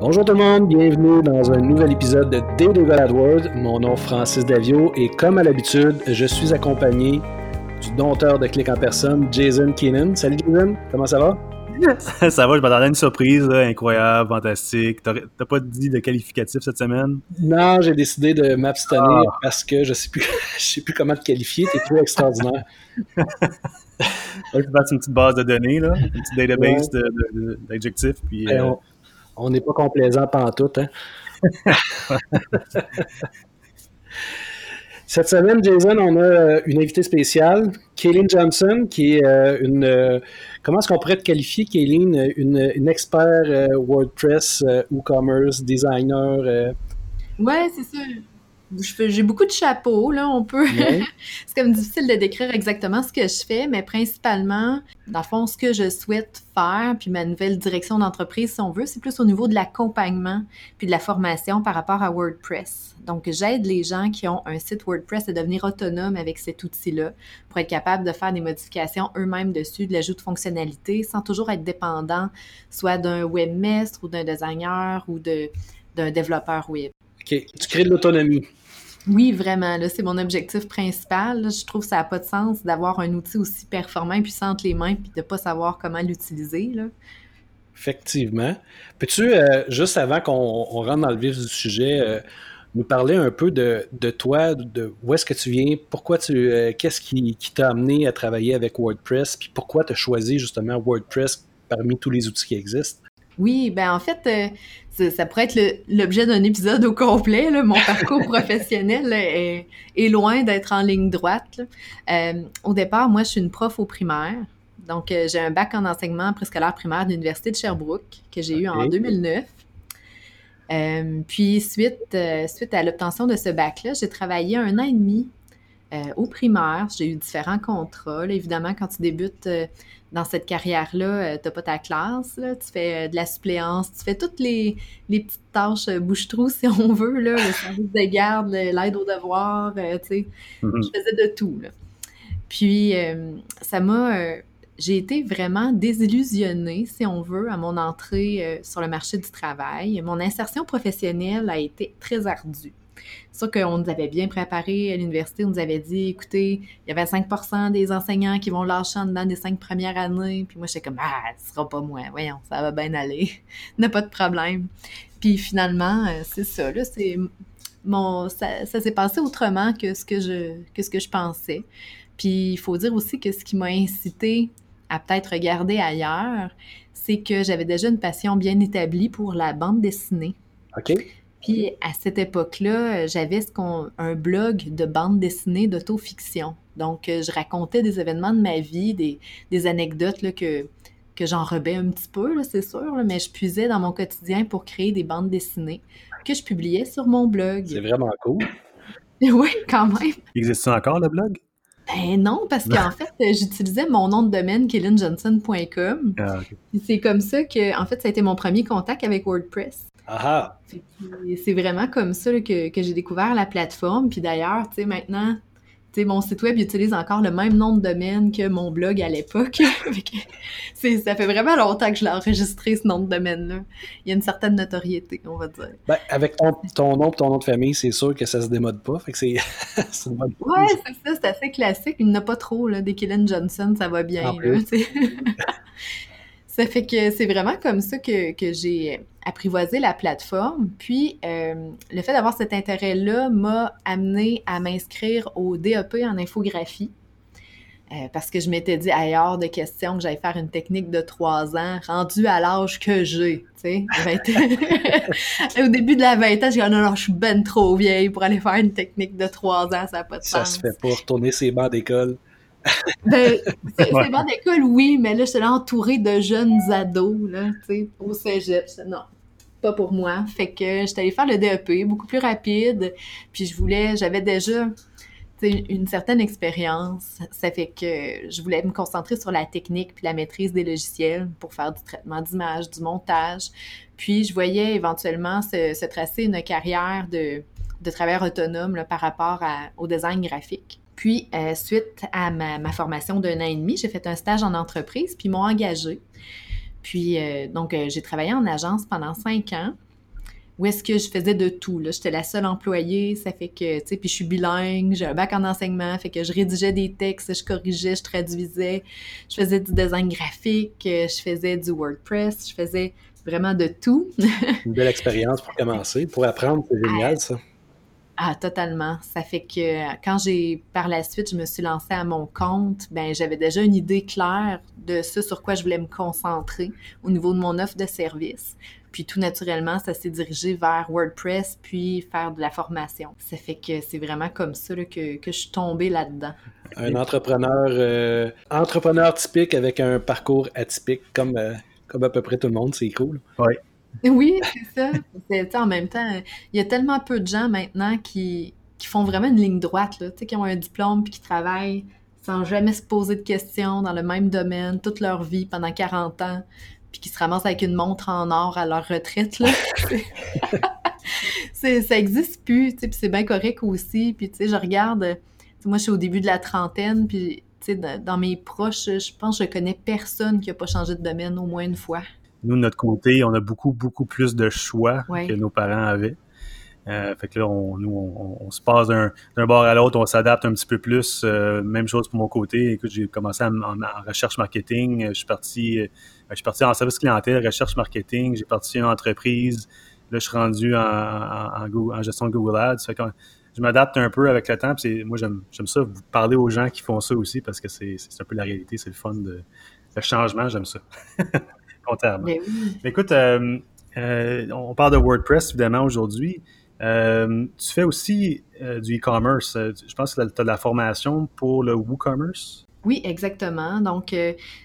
Bonjour tout le monde, bienvenue dans un nouvel épisode de God World. Mon nom est Francis Davio et comme à l'habitude, je suis accompagné du dompteur de clics en personne, Jason Keenan. Salut Jason, comment ça va? ça va, je m'attendais à une surprise incroyable, fantastique. T'as pas dit de qualificatif cette semaine? Non, j'ai décidé de m'abstenir ah. parce que je sais plus je sais plus comment te qualifier, t'es trop extraordinaire. je vais une petite base de données, là, une petite database d'adjectifs. Puis, ben, euh, on n'est pas complaisant tout, hein? Cette semaine, Jason, on a euh, une invitée spéciale, Kaylin Johnson, qui est euh, une. Euh, comment est-ce qu'on pourrait te qualifier, Kaylin? Une, une expert WordPress, e-commerce, designer. Ouais, c'est ça j'ai beaucoup de chapeaux, là, on peut. c'est comme difficile de décrire exactement ce que je fais, mais principalement, dans le fond, ce que je souhaite faire, puis ma nouvelle direction d'entreprise, si on veut, c'est plus au niveau de l'accompagnement puis de la formation par rapport à WordPress. Donc, j'aide les gens qui ont un site WordPress à devenir autonomes avec cet outil-là pour être capable de faire des modifications eux-mêmes dessus, de l'ajout de fonctionnalités, sans toujours être dépendant soit d'un webmestre ou d'un designer ou d'un développeur web. OK. Tu crées de l'autonomie. Oui, vraiment. Là, c'est mon objectif principal. Je trouve que ça n'a pas de sens d'avoir un outil aussi performant et puissant entre les mains puis de ne pas savoir comment l'utiliser. Effectivement. Peux-tu, euh, juste avant qu'on rentre dans le vif du sujet, euh, nous parler un peu de, toi, de où est-ce que tu viens, pourquoi tu, euh, qu'est-ce qui, qui t'a amené à travailler avec WordPress, puis pourquoi tu as choisi justement WordPress parmi tous les outils qui existent? Oui, ben en fait, euh, ça, pourrait être l'objet d'un épisode au complet. Mon parcours professionnel est, loin d'être en ligne droite. Euh, au départ, moi, je suis une prof au primaire. Donc, euh, j'ai un bac en enseignement préscolaire primaire de l'Université de Sherbrooke que j'ai eu en 2009. puis, suite, suite à l'obtention de ce bac-là, j'ai travaillé un an et demi au primaire. J'ai eu différents contrats. évidemment, quand tu débutes dans cette carrière-là, euh, tu n'as pas ta classe, tu fais euh, de la suppléance, tu fais toutes les, petites tâches euh, bouche-trou, si on veut, là, le service de garde, l'aide aux devoirs, tu sais. Mm-hmm. Je faisais de tout, Puis, ça m'a... j'ai été vraiment désillusionnée, si on veut, à mon entrée sur le marché du travail. Mon insertion professionnelle a été très ardue. Sûr qu'on nous avait bien préparé à l'université. On nous avait dit, écoutez, il y avait 5 des enseignants qui vont lâcher en dedans des cinq premières années. Puis moi, j'étais comme, ah, ce sera pas moi. Voyons, ça va bien aller. N'a pas de problème. Puis finalement, euh, c'est ça, là, c'est mon, ça, s'est passé autrement que ce que je, que ce que je pensais. Puis il faut dire aussi que ce qui m'a incité à peut-être regarder ailleurs, c'est que j'avais déjà une passion bien établie pour la bande dessinée. OK. Puis à cette époque-là, j'avais ce qu'on, un blog de bande dessinée d'autofiction. Donc, euh, je racontais des événements de ma vie, des, des anecdotes là, que, que j'enrobais un petit peu, c'est sûr, mais je puisais dans mon quotidien pour créer des bandes dessinées que je publiais sur mon blog. C'est vraiment cool. oui, quand même. Existe ça encore, le blog? Ben non, parce qu'en fait, j'utilisais mon nom de domaine, kellinjohnson.com. Ah, C'est comme ça que, en fait, ça a été mon premier contact avec WordPress. C'est vraiment comme ça que, que j'ai découvert la plateforme. Puis d'ailleurs, tu sais, maintenant, mon site web utilise encore le même nom de domaine que mon blog à l'époque. ça fait vraiment longtemps que je l'ai enregistré, ce nom de domaine-là. Il y a une certaine notoriété, on va dire. Ben, avec ton, ton nom et ton nom de famille, c'est sûr que ça se démode pas. Fait que c'est une bonne Ouais, c'est ça, c'est assez classique. Il n'y en a pas trop, là. Des Killen Johnson, ça va bien, là, Ça fait que c'est vraiment comme ça que, j'ai apprivoisé la plateforme. Puis, euh, le fait d'avoir cet intérêt-là m'a amené à m'inscrire au DEP en infographie. Euh, parce que je m'étais dit ailleurs de questions que j'allais faire une technique de trois ans, rendue à l'âge que j'ai, tu sais, Au début de la vingtaine, j'ai dit, non, non, je suis ben trop vieille pour aller faire une technique de trois ans, ça n'a pas de sens. Ça se fait pas, retourner ses bancs d'école ben, c'est bon d'école, oui, mais là, j'étais là entourée de jeunes ados, là, tu sais, au cégep. Non, pas pour moi. Fait que j'étais allée faire le DEP, beaucoup plus rapide. Puis je voulais, j'avais déjà une certaine expérience. Ça fait que je voulais me concentrer sur la technique puis la maîtrise des logiciels pour faire du traitement d'image, du montage. Puis je voyais éventuellement se, tracer une carrière de, de travailleur autonome là, par rapport au design graphique. Puis, euh, suite à ma, formation d'un an et demi, j'ai fait un stage en entreprise, puis ils m'ont engagée. Puis, euh, donc, euh, j'ai travaillé en agence pendant cinq ans. où est-ce que je faisais de tout. J'étais la seule employée, ça fait que, tu sais, puis je suis bilingue, j'ai un bac en enseignement, fait que je rédigeais des textes, je corrigeais, je traduisais, je faisais du design graphique, je faisais du WordPress, je faisais vraiment de tout. Une belle expérience pour commencer, pour apprendre, c'est génial ça. Ah, totalement. Ça fait que quand j'ai, par la suite, je me suis lancée à mon compte, ben j'avais déjà une idée claire de ce sur quoi je voulais me concentrer au niveau de mon offre de service. Puis tout naturellement, ça s'est dirigé vers WordPress, puis faire de la formation. Ça fait que c'est vraiment comme ça que, que, je suis tombée là-dedans. Un entrepreneur, euh, entrepreneur typique avec un parcours atypique, comme, euh, comme à peu près tout le monde, c'est cool. Oui. Oui, c'est ça. en même temps, il y a tellement peu de gens maintenant qui, font vraiment une ligne droite, qui ont un diplôme puis qui travaillent sans jamais se poser de questions dans le même domaine toute leur vie pendant 40 ans puis qui se ramassent avec une montre en or à leur retraite, ça existe plus, puis c'est bien correct aussi. Puis, je regarde, moi, je suis au début de la trentaine, puis, dans mes proches, je pense que je connais personne qui n'a pas changé de domaine au moins une fois. Nous, de notre côté, on a beaucoup, beaucoup plus de choix que nos parents avaient. Euh, fait que là, on, nous, on, se passe d'un bord à l'autre, on s'adapte un petit peu plus. Euh, même chose pour mon côté. Écoute, j'ai commencé en, recherche marketing. Je suis parti, euh, je suis parti en service clientèle, recherche marketing. J'ai parti une entreprise. Là, je suis rendu en, en, gestion de Google Ads. Fait que je m'adapte un peu avec le temps. moi, j'aime ça, vous parler aux gens qui font ça aussi parce que c'est un peu la réalité, c'est le fun de le changement, j'aime ça. Contrairement. Mais Écoute, on parle de WordPress évidemment aujourd'hui. Euh, tu fais aussi euh, du e-commerce. Euh, je pense que tu as de la formation pour le WooCommerce. Oui, exactement. Donc,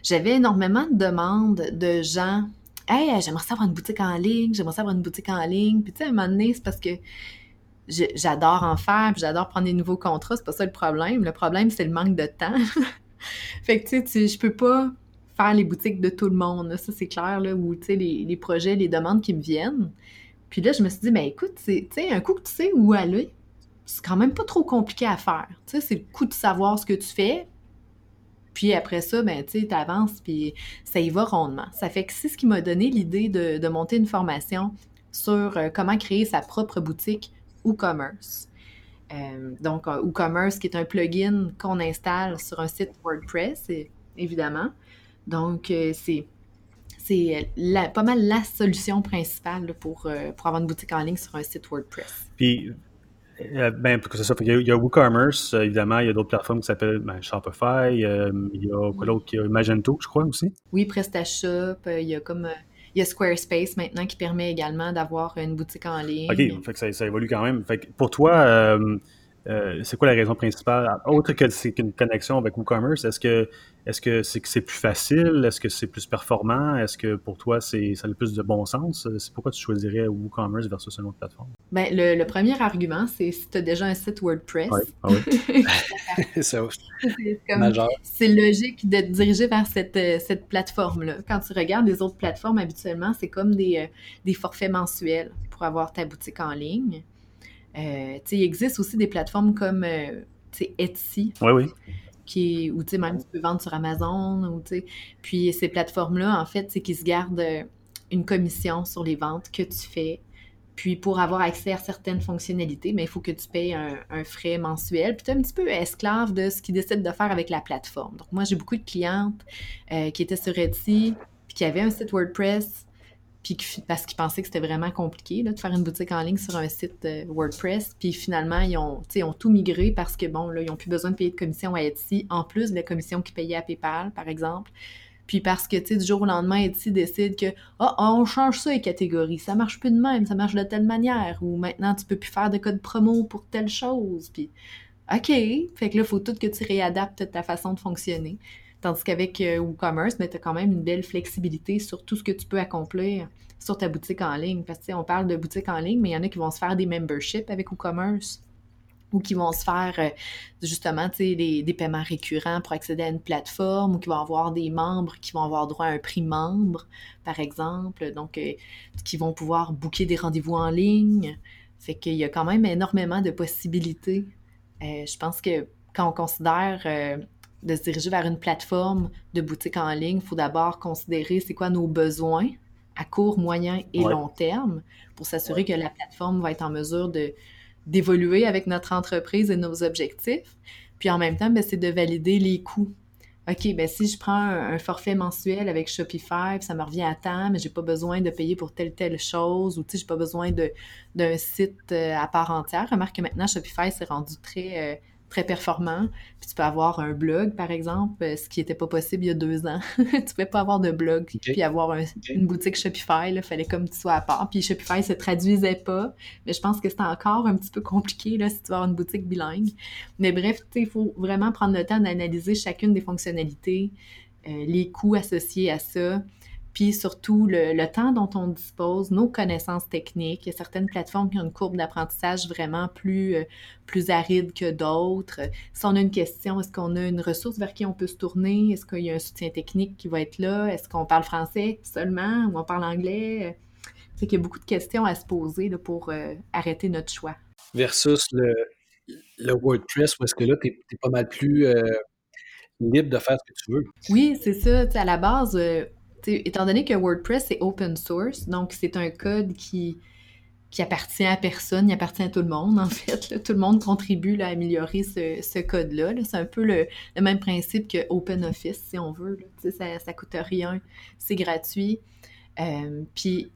j'avais énormément de demandes de gens. Hey, j'aimerais savoir une boutique en ligne, j'aimerais savoir une boutique en ligne. Puis, tu sais, à un moment donné, c'est parce que j'adore en faire, puis j'adore prendre des nouveaux contrats. C'est pas ça le problème. Le problème, c'est le manque de temps. fait que, tu sais, je peux pas faire les boutiques de tout le monde. Ça, c'est clair, là, les, les projets, les demandes qui me viennent. Puis là, je me suis dit, ben écoute, tu sais, un coup que tu sais où aller, c'est quand même pas trop compliqué à faire. Tu sais, c'est le coup de savoir ce que tu fais. Puis après ça, ben, tu sais, avances, puis ça y va rondement. Ça fait que c'est ce qui m'a donné l'idée de, monter une formation sur euh, comment créer sa propre boutique WooCommerce. Euh, donc, WooCommerce, qui est un plugin qu'on installe sur un site WordPress, évidemment. Donc, euh, c'est c'est pas mal la solution principale pour, euh, pour avoir une boutique en ligne sur un site WordPress. Puis, euh, ben, pour que ça, il y a, WooCommerce, euh, évidemment, il y a d'autres plateformes qui s'appellent ben, Shopify, il y a quoi d'autre, il y a Magento, je crois aussi. Oui, PrestaShop, il y a comme il y a Squarespace maintenant qui permet également d'avoir une boutique en ligne. OK, fait que ça, ça, évolue quand même. Fait que pour toi, c'est quoi la raison principale, autre que c'est qu'une connexion avec WooCommerce? Est-ce que est-ce que c'est que c'est plus facile? Est-ce que c'est plus performant? Est-ce que pour toi, c'est, ça a le plus de bon sens? C'est pourquoi tu choisirais WooCommerce versus une autre plateforme? Bien, le, premier argument, c'est si tu as déjà un site WordPress. Oui, ah oui. c'est, c'est logique de te diriger vers cette, euh, cette plateforme-là. Quand tu regardes les autres plateformes, habituellement, c'est comme des, euh, des forfaits mensuels pour avoir ta boutique en ligne. Euh, il existe aussi des plateformes comme euh, Etsy. Oui, oui. Qui ou même tu peux vendre sur Amazon ou puis ces plateformes là en fait c'est qu'ils se gardent euh, une commission sur les ventes que tu fais. Puis pour avoir accès à certaines fonctionnalités mais il faut que tu payes un, frais mensuel. Puis tu es un petit peu esclave de ce qu'ils décident de faire avec la plateforme. Donc moi j'ai beaucoup de clientes euh, qui étaient sur Etsy puis qui avaient un site WordPress puis parce qu'ils pensaient que c'était vraiment compliqué de faire une boutique en ligne sur un site euh, WordPress. Puis finalement, ils ont, ont tout migré parce que, bon, là, ils n'ont plus besoin de payer de commission à Etsy, en plus de la commission qu'ils payaient à PayPal, par exemple. Puis parce que, tu sais, du jour au lendemain, Etsy décide que, ah, oh, on change ça les catégories, ça marche plus de même, ça marche de telle manière, ou maintenant, tu peux plus faire de code promo pour telle chose. Puis, OK, fait que là, il faut tout que tu réadaptes ta façon de fonctionner. Tandis qu'avec euh, WooCommerce, ben, tu as quand même une belle flexibilité sur tout ce que tu peux accomplir sur ta boutique en ligne. Parce que on parle de boutique en ligne, mais il y en a qui vont se faire des memberships avec WooCommerce ou qui vont se faire euh, justement des, des paiements récurrents pour accéder à une plateforme ou qui vont avoir des membres qui vont avoir droit à un prix membre, par exemple. Donc, euh, qui vont pouvoir booker des rendez-vous en ligne. Fait qu'il y a quand même énormément de possibilités. je pense que quand on considère de se diriger vers une plateforme de boutique en ligne, il faut d'abord considérer c'est quoi nos besoins à court, moyen et long terme pour s'assurer que la plateforme va être en mesure de, d'évoluer avec notre entreprise et nos objectifs. Puis en même temps, ben, c'est de valider les coûts. OK, ben si je prends un, forfait mensuel avec Shopify, ça me revient à temps, mais j'ai pas besoin de payer pour telle telle chose, ou tu sais, j'ai pas besoin d'un site euh, à part entière. Remarque que maintenant, Shopify s'est rendu très euh, très performant. Puis tu peux avoir un blog, par exemple, euh, ce qui n'était pas possible il y a deux ans. tu ne pouvais pas avoir de blog, puis avoir une boutique Shopify. Il fallait comme tu sois à part. Puis Shopify ne se traduisait pas. Mais je pense que c'est encore un petit peu compliqué là, si tu veux avoir une boutique bilingue. Mais bref, il faut vraiment prendre le temps d'analyser chacune des fonctionnalités, euh, les coûts associés à ça puis surtout le, temps dont on dispose, nos connaissances techniques. Il y a certaines plateformes qui ont une courbe d'apprentissage vraiment plus, euh, plus aride que d'autres. Si on a une question, est-ce qu'on a une ressource vers qui on peut se tourner? Est-ce qu'il y a un soutien technique qui va être là? Est-ce qu'on parle français seulement ou on parle anglais? C'est qu'il y a beaucoup de questions à se poser pour euh, arrêter notre choix. Versus le, le WordPress, où est-ce que là, tu es, pas mal plus euh, libre de faire ce que tu veux? Oui, c'est ça. à la base, étant donné que WordPress est open source, donc c'est un code qui, qui appartient à personne, il appartient à tout le monde, en fait. Tout le monde contribue à améliorer ce, code-là. c'est un peu le, même principe que OpenOffice, si on veut. Ça ne coûte rien, c'est gratuit. Euh, puis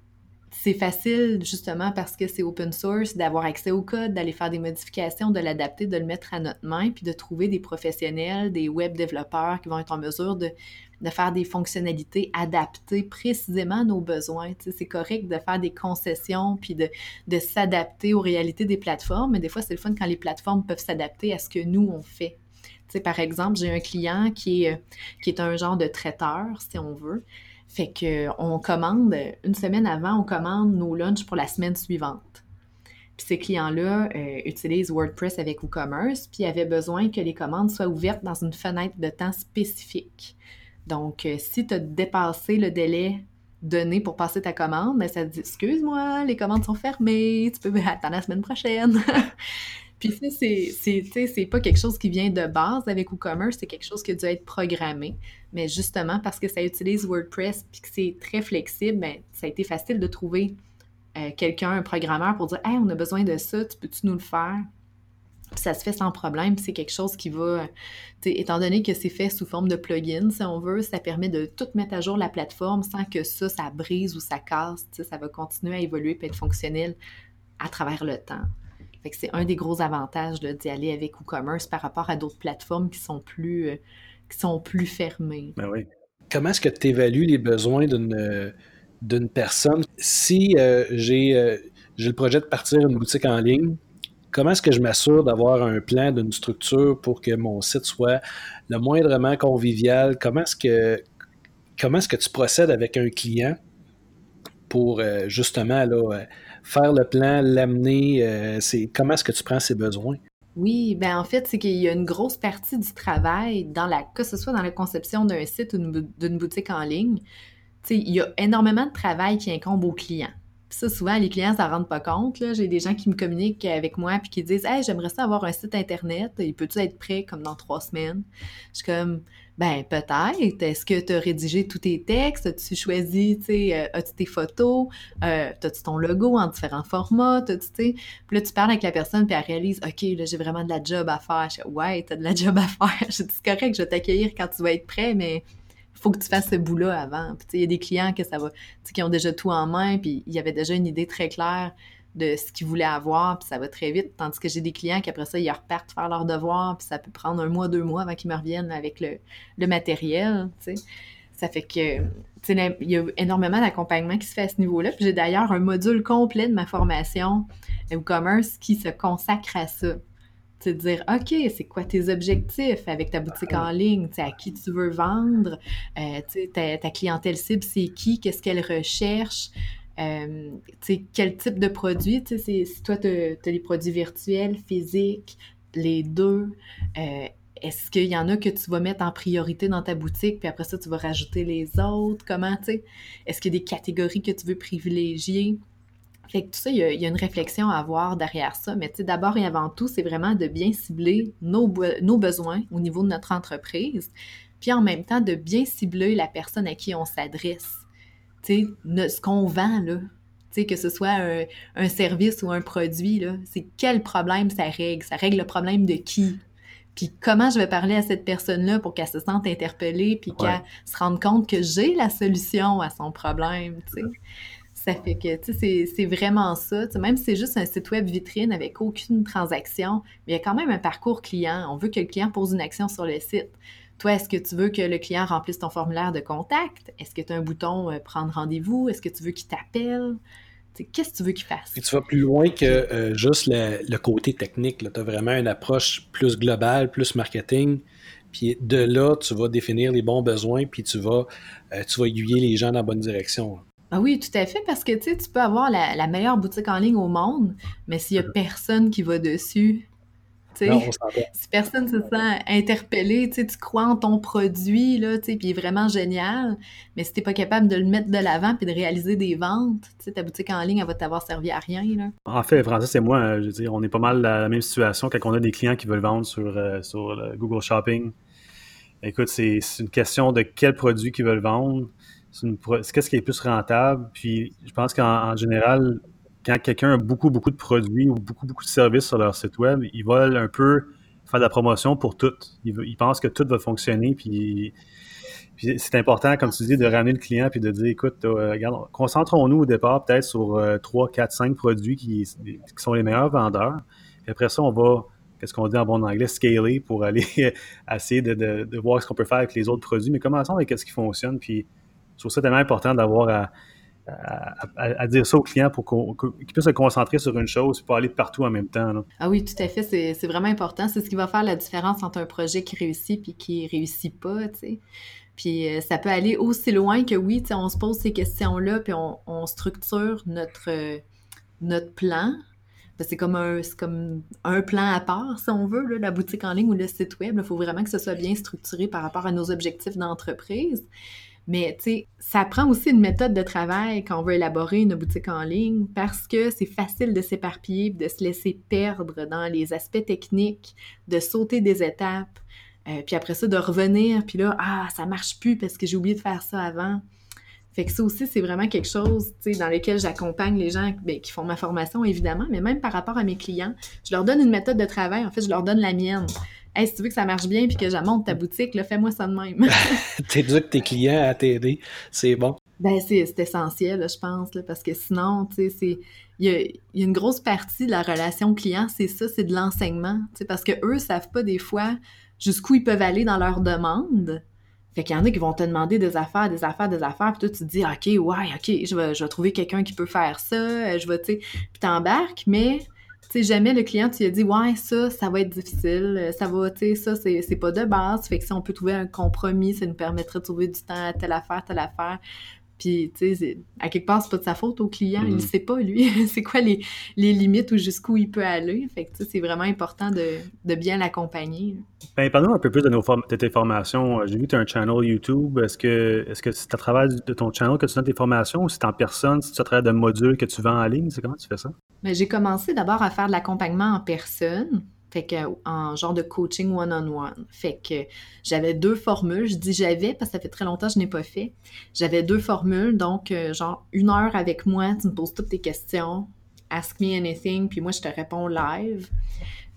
c'est facile justement parce que c'est open source d'avoir accès au code, d'aller faire des modifications, de l'adapter, de le mettre à notre main, puis de trouver des professionnels, des web développeurs qui vont être en mesure de, faire des fonctionnalités adaptées précisément à nos besoins. c'est correct de faire des concessions puis de, s'adapter aux réalités des plateformes, mais des fois, c'est le fun quand les plateformes peuvent s'adapter à ce que nous, on fait. par exemple, j'ai un client qui est, qui est un genre de traiteur, si on veut. Fait qu'on commande, une semaine avant, on commande nos lunchs pour la semaine suivante. Puis ces clients-là euh, utilisent WordPress avec WooCommerce, puis avaient besoin que les commandes soient ouvertes dans une fenêtre de temps spécifique. Donc, euh, si tu as dépassé le délai donné pour passer ta commande, ben, ça te dit Excuse-moi, les commandes sont fermées, tu peux attendre la semaine prochaine. Puis ça, c'est pas quelque chose qui vient de base avec WooCommerce, c'est quelque chose qui a dû être programmé. Mais justement, parce que ça utilise WordPress puis que c'est très flexible, ben, ça a été facile de trouver euh, quelqu'un, un programmeur, pour dire Hey, on a besoin de ça, tu peux-tu nous le faire? Puis ça se fait sans problème, c'est quelque chose qui va, étant donné que c'est fait sous forme de plugin, si on veut, ça permet de tout mettre à jour la plateforme sans que ça, ça brise ou ça casse, ça va continuer à évoluer et être fonctionnel à travers le temps. C'est un des gros avantages d'y aller avec WooCommerce par rapport à d'autres plateformes qui sont plus, euh, fermées. Ben. Comment est-ce que tu évalues les besoins d'une, personne? Si euh, j'ai, euh, j'ai le projet de partir une boutique en ligne, comment est-ce que je m'assure d'avoir un plan d'une structure pour que mon site soit le moindrement convivial? Comment est-ce que, comment est-ce que tu procèdes avec un client pour justement là, faire le plan, l'amener, euh, comment est-ce que tu prends ses besoins? Oui, ben en fait, c'est qu'il y a une grosse partie du travail, dans la, que ce soit dans la conception d'un site ou d'une boutique en ligne, il y a énormément de travail qui incombe aux clients. ça, souvent, les clients ne s'en rendent pas compte. J'ai des gens qui me communiquent avec moi et qui disent Hey, j'aimerais ça avoir un site Internet. Il peut-tu être prêt comme dans trois semaines? Je suis comme ben peut-être. Est-ce que tu as rédigé tous tes textes? As-tu choisi, tu sais, euh, as-tu tes photos? Euh, as-tu ton logo en différents formats? tu sais? Puis là, tu parles avec la personne, puis elle réalise, OK, là, j'ai vraiment de la job à faire. Je ouais, t'as de la job à faire. Je dis, c'est correct, je vais t'accueillir quand tu vas être prêt, mais faut que tu fasses ce bout-là avant. Puis, il y a des clients que ça va, qui ont déjà tout en main, puis il y avait déjà une idée très claire de ce qu'ils voulaient avoir, puis ça va très vite. Tandis que j'ai des clients qui, après ça, ils repartent faire leurs devoirs, puis ça peut prendre un mois, deux mois avant qu'ils me reviennent avec le, le matériel, tu sais. Ça fait que, il y a énormément d'accompagnement qui se fait à ce niveau-là. Puis j'ai d'ailleurs un module complet de ma formation e-commerce qui se consacre à ça. Tu dire, OK, c'est quoi tes objectifs avec ta boutique en ligne? à qui tu veux vendre? Euh, ta, ta, clientèle cible, c'est qui? Qu'est-ce qu'elle recherche? Euh, quel type de produit? Si toi, tu as, des produits virtuels, physiques, les deux, euh, est-ce qu'il y en a que tu vas mettre en priorité dans ta boutique, puis après ça, tu vas rajouter les autres? Comment, tu sais? Est-ce qu'il y a des catégories que tu veux privilégier? Fait que tout ça, il y, a, une réflexion à avoir derrière ça. Mais d'abord et avant tout, c'est vraiment de bien cibler nos besoins au niveau de notre entreprise, puis en même temps de bien cibler la personne à qui on s'adresse ce qu'on vend, là, que ce soit un, service ou un produit, c'est quel problème ça règle? Ça règle le problème de qui? Puis comment je vais parler à cette personne-là pour qu'elle se sente interpellée, puis qu'elle se rende compte que j'ai la solution à son problème, Ça fait que, c'est vraiment ça. même si c'est juste un site web vitrine avec aucune transaction, mais il y a quand même un parcours client. On veut que le client pose une action sur le site. Toi, est-ce que tu veux que le client remplisse ton formulaire de contact? Est-ce que tu as un bouton euh, prendre rendez-vous? Est-ce que tu veux qu'il t'appelle? Qu'est-ce que tu veux qu'il fasse? Et tu vas plus loin que euh, juste le, côté technique. Tu as vraiment une approche plus globale, plus marketing. Puis de là, tu vas définir les bons besoins, puis tu vas, euh, tu vas aiguiller les gens dans la bonne direction. Ah oui, tout à fait, parce que tu peux avoir la, la, meilleure boutique en ligne au monde, mais s'il n'y a personne qui va dessus, si personne se sent interpellé, tu crois en ton produit, là, puis il est vraiment génial, mais si tu n'es pas capable de le mettre de l'avant puis de réaliser des ventes, ta boutique en ligne, elle va t'avoir servi à rien. Là. En fait, Francis et moi, je veux dire, on est pas mal dans la même situation quand on a des clients qui veulent vendre sur, euh, sur Google Shopping. Écoute, c'est une question de quel produit qu'ils veulent vendre. Qu'est-ce qui est plus rentable? Puis je pense qu'en général, quand quelqu'un a beaucoup, beaucoup de produits ou beaucoup, beaucoup de services sur leur site web, ils veulent un peu faire de la promotion pour tout. Ils, pensent que tout va fonctionner, puis, c'est important, comme tu dis, de ramener le client puis de dire, écoute, euh, regarde, concentrons-nous au départ peut-être sur 3, 4, 5 produits qui, sont les meilleurs vendeurs. Puis après ça, on va, qu'est-ce qu'on dit en bon anglais, scaler pour aller essayer de, voir ce qu'on peut faire avec les autres produits. Mais commençons avec ce qui fonctionne. Puis je trouve ça tellement important d'avoir à à, dire ça au client pour qu'il puisse se concentrer sur une chose et pas aller partout en même temps. Ah oui, tout à fait, c'est vraiment important. C'est ce qui va faire la différence entre un projet qui réussit et qui réussit pas. Puis euh, ça peut aller aussi loin que oui, on se pose ces questions-là, puis on, structure notre, notre plan. C'est comme, un, comme un plan à part, si on veut, la boutique en ligne ou le site web. Il faut vraiment que ce soit bien structuré par rapport à nos objectifs d'entreprise. Mais tu sais, ça prend aussi une méthode de travail quand on veut élaborer une boutique en ligne parce que c'est facile de s'éparpiller, de se laisser perdre dans les aspects techniques, de sauter des étapes, euh, puis après ça, de revenir, puis là, ah, ça marche plus parce que j'ai oublié de faire ça avant. Fait que ça aussi, c'est vraiment quelque chose dans lequel j'accompagne les gens ben, qui font ma formation, évidemment, mais même par rapport à mes clients, je leur donne une méthode de travail. En fait, je leur donne la mienne hey, si tu veux que ça marche bien puis que monte ta boutique, fais-moi ça de même. T'éduques tes clients à t'aider, c'est bon. Ben, c'est essentiel, je pense, parce que sinon, tu sais, il y a, une grosse partie de la relation client, c'est ça, c'est de l'enseignement, parce que eux savent pas des fois jusqu'où ils peuvent aller dans leurs demandes. Fait qu'il y en a qui vont te demander des affaires, des affaires, des affaires, puis toi, tu te dis, OK, ouais, OK, je vais, je vais trouver quelqu'un qui peut faire ça, je vais, tu sais, puis t'embarques, mais sais, jamais le client, tu lui as dit, ouais, ça, ça va être difficile, euh, ça va, tu sais, ça, c'est pas de base. Fait que si on peut trouver un compromis, ça nous permettrait de trouver du temps à telle affaire, telle affaire. Puis, tu sais, à quelque part, c'est pas de sa faute au client. Il mm-hmm. sait pas, lui, c'est quoi les, les, limites ou jusqu'où il peut aller? Fait que, c'est vraiment important de, de bien l'accompagner. Ben, parle-nous un peu plus de, nos de tes formations. J'ai vu que tu as un channel YouTube. Est-ce que c'est à travers de ton channel que tu donnes tes formations ou c'est en personne? Si tu à travers de modules que tu vends en ligne? C'est comment tu fais ça? Ben, j'ai commencé d'abord à faire de l'accompagnement en personne. Fait que, en genre de coaching one-on-one. Fait que j'avais deux formules. Je dis j'avais parce que ça fait très longtemps que je n'ai pas fait. J'avais deux formules. Donc, euh, genre, une heure avec moi, tu me poses toutes tes questions. Ask me anything, puis moi, je te réponds live.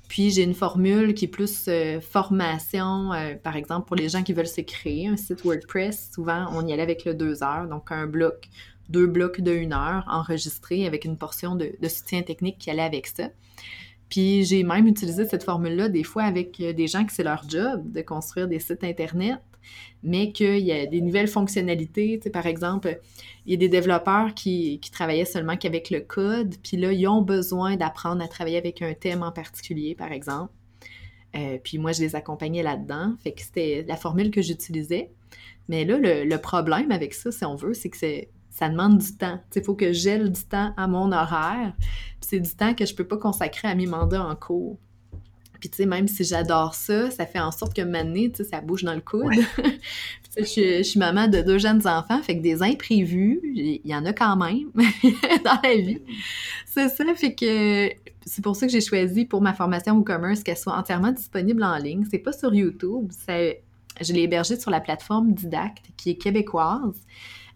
Puis, j'ai une formule qui est plus euh, formation, euh, par exemple, pour les gens qui veulent se créer un site WordPress. Souvent, on y allait avec le deux heures. Donc, un bloc, deux blocs de une heure enregistrés avec une portion de soutien technique qui allait avec ça. Puis j'ai même utilisé cette formule-là des fois avec euh, des gens que c'est leur job de construire des sites Internet, mais qu'il y a des nouvelles fonctionnalités. Par exemple, il y a des développeurs qui, travaillaient seulement qu'avec le code, puis là, ils ont besoin d'apprendre à travailler avec un thème en particulier, par exemple. Euh, puis moi, je les accompagnais là-dedans. Fait que c'était la formule que j'utilisais. Mais là, le, le, problème avec ça, si on veut, c'est que c'est ça demande du temps. Il faut que gèle du temps à mon horaire. c'est du temps que je peux pas consacrer à mes mandats en cours. Puis, tu sais, même si j'adore ça, ça fait en sorte que maintenant, tu sais, ça bouge dans le coude. je, suis maman de deux jeunes enfants, fait que des imprévus, il y en a quand même dans la vie. C'est ça, fait que c'est pour ça que j'ai choisi pour ma formation e-commerce qu'elle soit entièrement disponible en ligne. C'est pas sur YouTube, je l'ai hébergée sur la plateforme Didact, qui est québécoise.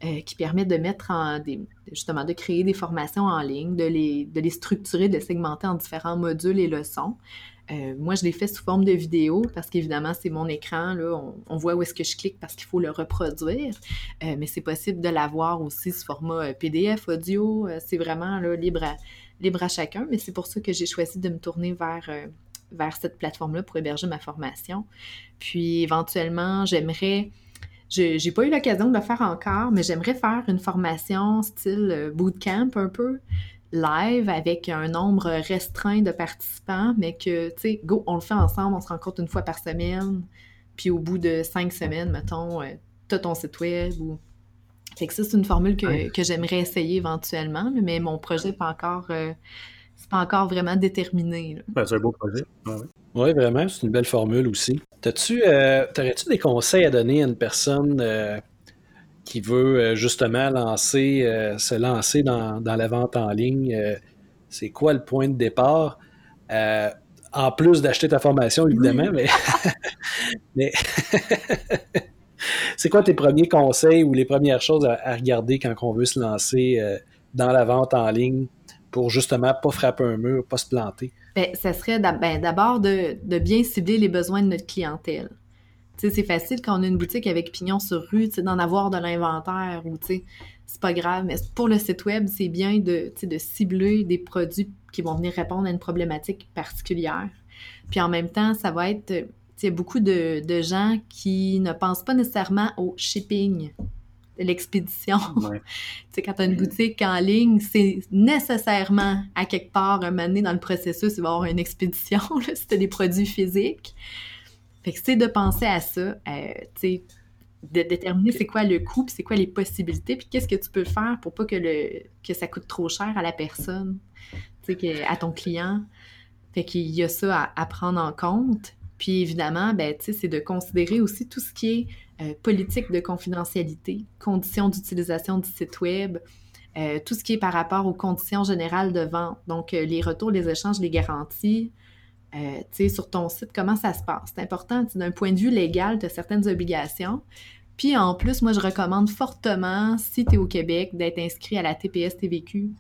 Qui permet de mettre en des, justement de créer des formations en ligne, de les, de les structurer, de les segmenter en différents modules et leçons. Euh, moi, je l'ai fait sous forme de vidéo parce qu'évidemment, c'est mon écran. Là, on, voit où est-ce que je clique parce qu'il faut le reproduire. Euh, mais c'est possible de l'avoir aussi sous format euh, PDF, audio. c'est vraiment libre, à, libre à chacun. Mais c'est pour ça que j'ai choisi de me tourner vers, vers cette plateforme-là pour héberger ma formation. Puis éventuellement, j'aimerais. Je n'ai pas eu l'occasion de le faire encore, mais j'aimerais faire une formation style bootcamp un peu live avec un nombre restreint de participants, mais que, tu sais, go, on le fait ensemble, on se rencontre une fois par semaine, puis au bout de cinq semaines, mettons, euh, tu as ton site web ou... Fait que ça, c'est une formule que, que j'aimerais essayer éventuellement, mais mon projet n'est pas encore... Euh, c'est pas encore vraiment déterminé. Ben, c'est un beau projet. oui, vraiment, c'est une belle formule aussi. T'as-tu, euh, T'aurais-tu des conseils à donner à une personne qui veut euh, justement lancer, euh, se lancer dans, la vente en ligne, euh, c'est quoi le point de départ? en plus d'acheter ta formation, évidemment, mais, c'est quoi tes premiers conseils ou les premières choses à, regarder quand on veut se lancer dans la vente en ligne pour justement pas frapper un mur, pas se planter? Bien, ça serait ben, d'abord de, de bien cibler les besoins de notre clientèle c'est facile quand on a une boutique avec pignon sur rue, d'en avoir de l'inventaire ou c'est pas grave. Mais pour le site web, c'est bien de, de cibler des produits qui vont venir répondre à une problématique particulière. Puis en même temps, ça va être, y a beaucoup de, gens qui ne pensent pas nécessairement au shipping, l'expédition. Ouais. quand tu as une boutique en ligne, c'est nécessairement à quelque part un moment donné dans le processus, il va y avoir une expédition si tu as des produits physiques. Fait que c'est de penser à ça, euh, tu de déterminer c'est quoi le coût, puis c'est quoi les possibilités, puis qu'est-ce que tu peux faire pour pas que, le, que ça coûte trop cher à la personne, tu sais, à ton client. Fait qu'il y a ça à, prendre en compte. Puis évidemment, ben, c'est de considérer aussi tout ce qui est euh, politique de confidentialité, conditions d'utilisation du site web, euh, tout ce qui est par rapport aux conditions générales de vente, donc les retours, les échanges, les garanties, euh, sur ton site, comment ça se passe? C'est important, d'un point de vue légal, tu as certaines obligations. Puis en plus, moi, je recommande fortement, si tu es au Québec, d'être inscrit à la TPS TVQ.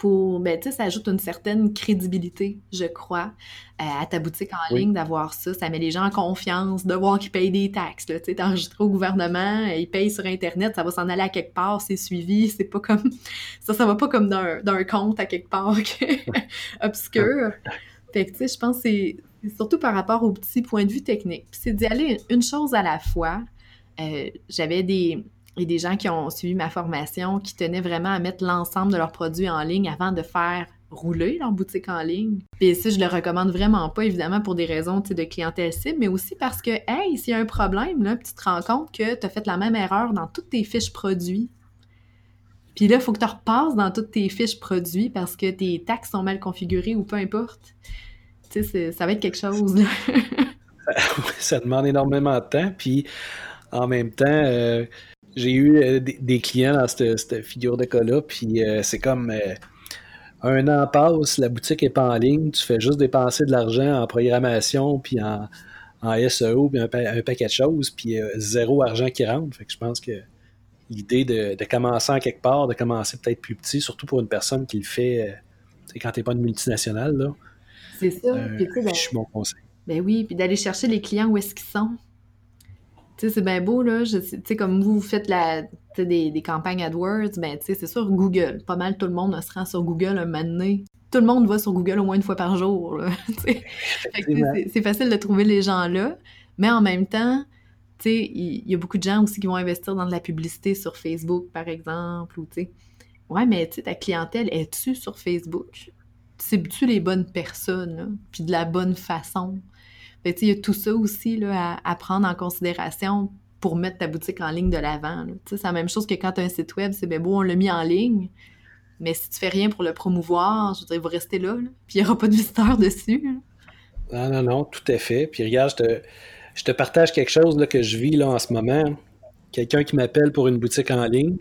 Pour, ben, tu sais, ça ajoute une certaine crédibilité, je crois, euh, à ta boutique en ligne d'avoir ça. Ça met les gens en confiance, de voir qu'ils payent des taxes. Tu sais, enregistré au gouvernement, ils payent sur Internet, ça va s'en aller à quelque part, c'est suivi. C'est pas comme. Ça, ça va pas comme d'un compte à quelque part obscur. Fait que, tu sais, je pense que c'est surtout par rapport au petit point de vue technique. C'est d'y aller une chose à la fois. Euh, j'avais des, des gens qui ont suivi ma formation qui tenaient vraiment à mettre l'ensemble de leurs produits en ligne avant de faire rouler leur boutique en ligne. Puis ça, je le recommande vraiment pas, évidemment, pour des raisons de clientèle cible, mais aussi parce que, hey, s'il y a un problème, là, tu te rends compte que tu as fait la même erreur dans toutes tes fiches produits. Puis là, il faut que tu repasses dans toutes tes fiches produits parce que tes taxes sont mal configurées ou peu importe. Tu sais, ça va être quelque chose. ça demande énormément de temps. Puis en même temps, euh, j'ai eu euh, des, clients dans cette, figure de cas-là. Puis euh, c'est comme un an passe, la boutique n'est pas en ligne, tu fais juste dépenser de l'argent en programmation, puis en, SEO, puis un, un, paquet de choses, puis zéro argent qui rentre. Fait que je pense que l'idée de, commencer en quelque part, de commencer peut-être plus petit, surtout pour une personne qui le fait euh, quand tu n'es pas une multinationale. Là, c'est ça. Euh, ben, je mon conseil. Ben oui, puis d'aller chercher les clients où est-ce qu'ils sont. C'est bien beau, là. Tu sais, comme vous, faites la, des, des campagnes AdWords, ben, tu sais, c'est sur Google. Pas mal tout le monde se rend sur Google un moment. Tout le monde va sur Google au moins une fois par jour, c'est facile de trouver les gens là. Mais en même temps, tu sais, il y, a beaucoup de gens aussi qui vont investir dans de la publicité sur Facebook, par exemple, ou tu sais. Ouais, mais tu ta clientèle, est-tu sur Facebook? Cibles-tu les bonnes personnes, puis de la bonne façon? Il y a tout ça aussi là, à, prendre en considération pour mettre ta boutique en ligne de l'avant. C'est la même chose que quand tu as un site web, c'est bien beau, on l'a mis en ligne, mais si tu fais rien pour le promouvoir, je veux dire, il va rester là, puis il n'y aura pas de visiteurs dessus. Non, non, non, tout à fait. Puis regarde, je te je te partage quelque chose là, que je vis là, en ce moment. Quelqu'un qui m'appelle pour une boutique en ligne,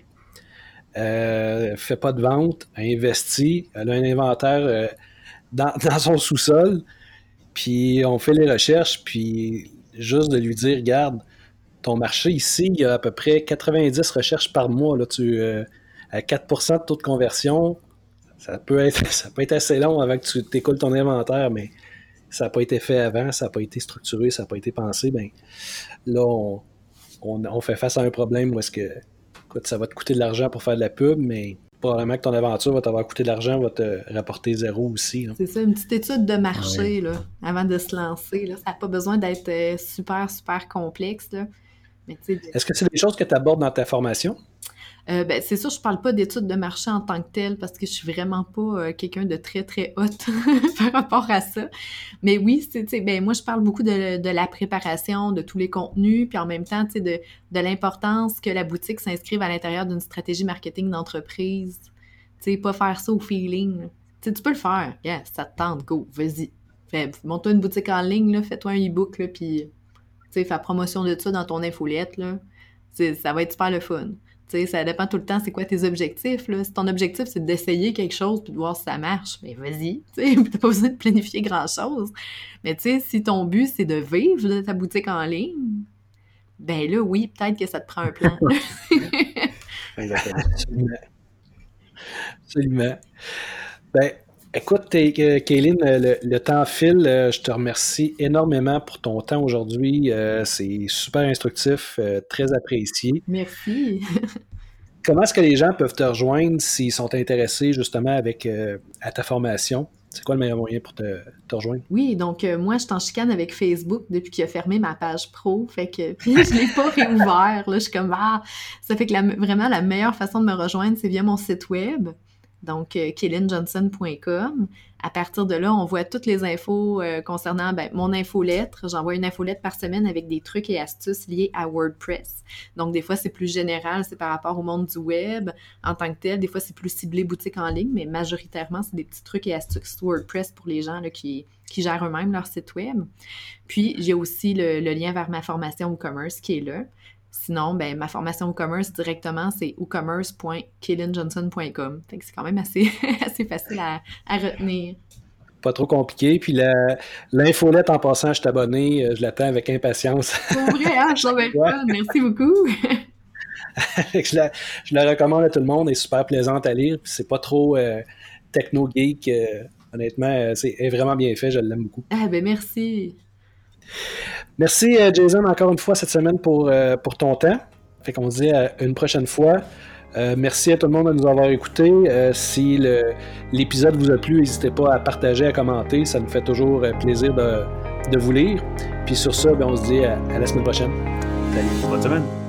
euh, fait pas de vente, investi, elle a un inventaire euh, dans, son sous-sol, puis on fait les recherches, puis juste de lui dire, regarde, ton marché ici, il y a à peu près 90 recherches par mois. Là, tu, euh, à 4% de taux de conversion, ça peut, être, ça peut être assez long avant que tu t'écoules ton inventaire, mais ça n'a pas été fait avant, ça n'a pas été structuré, ça n'a pas été pensé. Ben, là, on, fait face à un problème où est-ce que ça va te coûter de l'argent pour faire de la pub, mais probablement que ton aventure va t'avoir coûté de l'argent, va te rapporter zéro aussi. C'est ça, une petite étude de marché là, avant de se lancer. Là. Ça n'a pas besoin d'être euh, super, super complexe. Est-ce que c'est des choses que tu abordes dans ta formation? Euh, ben, c'est sûr, je parle pas d'études de marché en tant que telle parce que je suis vraiment pas euh, quelqu'un de très, très haute par rapport à ça. Mais oui, ben, moi, je parle beaucoup de, la préparation, de tous les contenus, puis en même temps, de, de l'importance que la boutique s'inscrive à l'intérieur d'une stratégie marketing d'entreprise. Tu sais, pas faire ça au feeling. Tu peux le faire. Yeah, ça te tente, go, vas-y. Monte-toi une boutique en ligne, fais-toi un e-book, puis fais promotion de ça dans ton infolette. Là. Ça va être super le fun ça dépend tout le temps, c'est quoi tes objectifs. Là. Si ton objectif, c'est d'essayer quelque chose puis de voir si ça marche, mais ben, vas-y. Tu n'as pas besoin de planifier grand-chose. Mais si ton but, c'est de vivre de ta boutique en ligne, ben là, oui, peut-être que ça te prend un plan. Exactement. Absolument. Ben, Écoute, euh, Kayline, le, temps file. Euh, je te remercie énormément pour ton temps aujourd'hui. Euh, c'est super instructif, très apprécié. Merci. Comment est-ce que les gens peuvent te rejoindre s'ils sont intéressés justement avec à ta formation? C'est quoi le meilleur moyen pour te, rejoindre? Oui, donc moi, je t'en chicane avec Facebook depuis qu'il a fermé ma page pro. Fait que puis je l'ai pas réouvert. Là, je suis comme ah, ça fait que vraiment la meilleure façon de me rejoindre, c'est via mon site web donc euh, À partir de là, on voit toutes les infos euh, concernant ben, mon infolettre. J'envoie une infolettre par semaine avec des trucs et astuces liés à WordPress. Donc, des fois, c'est plus général, c'est par rapport au monde du web en tant que tel. Des fois, c'est plus ciblé boutique en ligne, mais majoritairement, c'est des petits trucs et astuces WordPress pour les gens qui, gèrent eux-mêmes leur site web. Puis, j'ai aussi le, lien vers ma formation e-commerce qui est là. Sinon, ben, ma formation e-commerce directement, c'est e-commerce.killenjohnson.com. C'est quand même assez, assez facile à, retenir. Pas trop compliqué. Puis l'infolette en passant, je t'abonner, euh, je l'attends avec impatience. C'est vrai, hein? je pas. Merci beaucoup. je, la, je, la, recommande à tout le monde, elle est super plaisante à lire. C'est pas trop euh, techno-geek. Euh, honnêtement, c'est vraiment bien fait, je l'aime beaucoup. Ah ben merci. Merci, euh, Jason, encore une fois cette semaine pour, euh, pour ton temps. Fait qu'on se dit à une prochaine fois. Euh, merci à tout le monde de nous avoir écoutés. si l'épisode vous a plu, n'hésitez pas à partager, à commenter. Ça nous fait toujours plaisir de, vous lire. Puis sur ça, ben, on se dit à, à la semaine prochaine. Salut. Bonne semaine.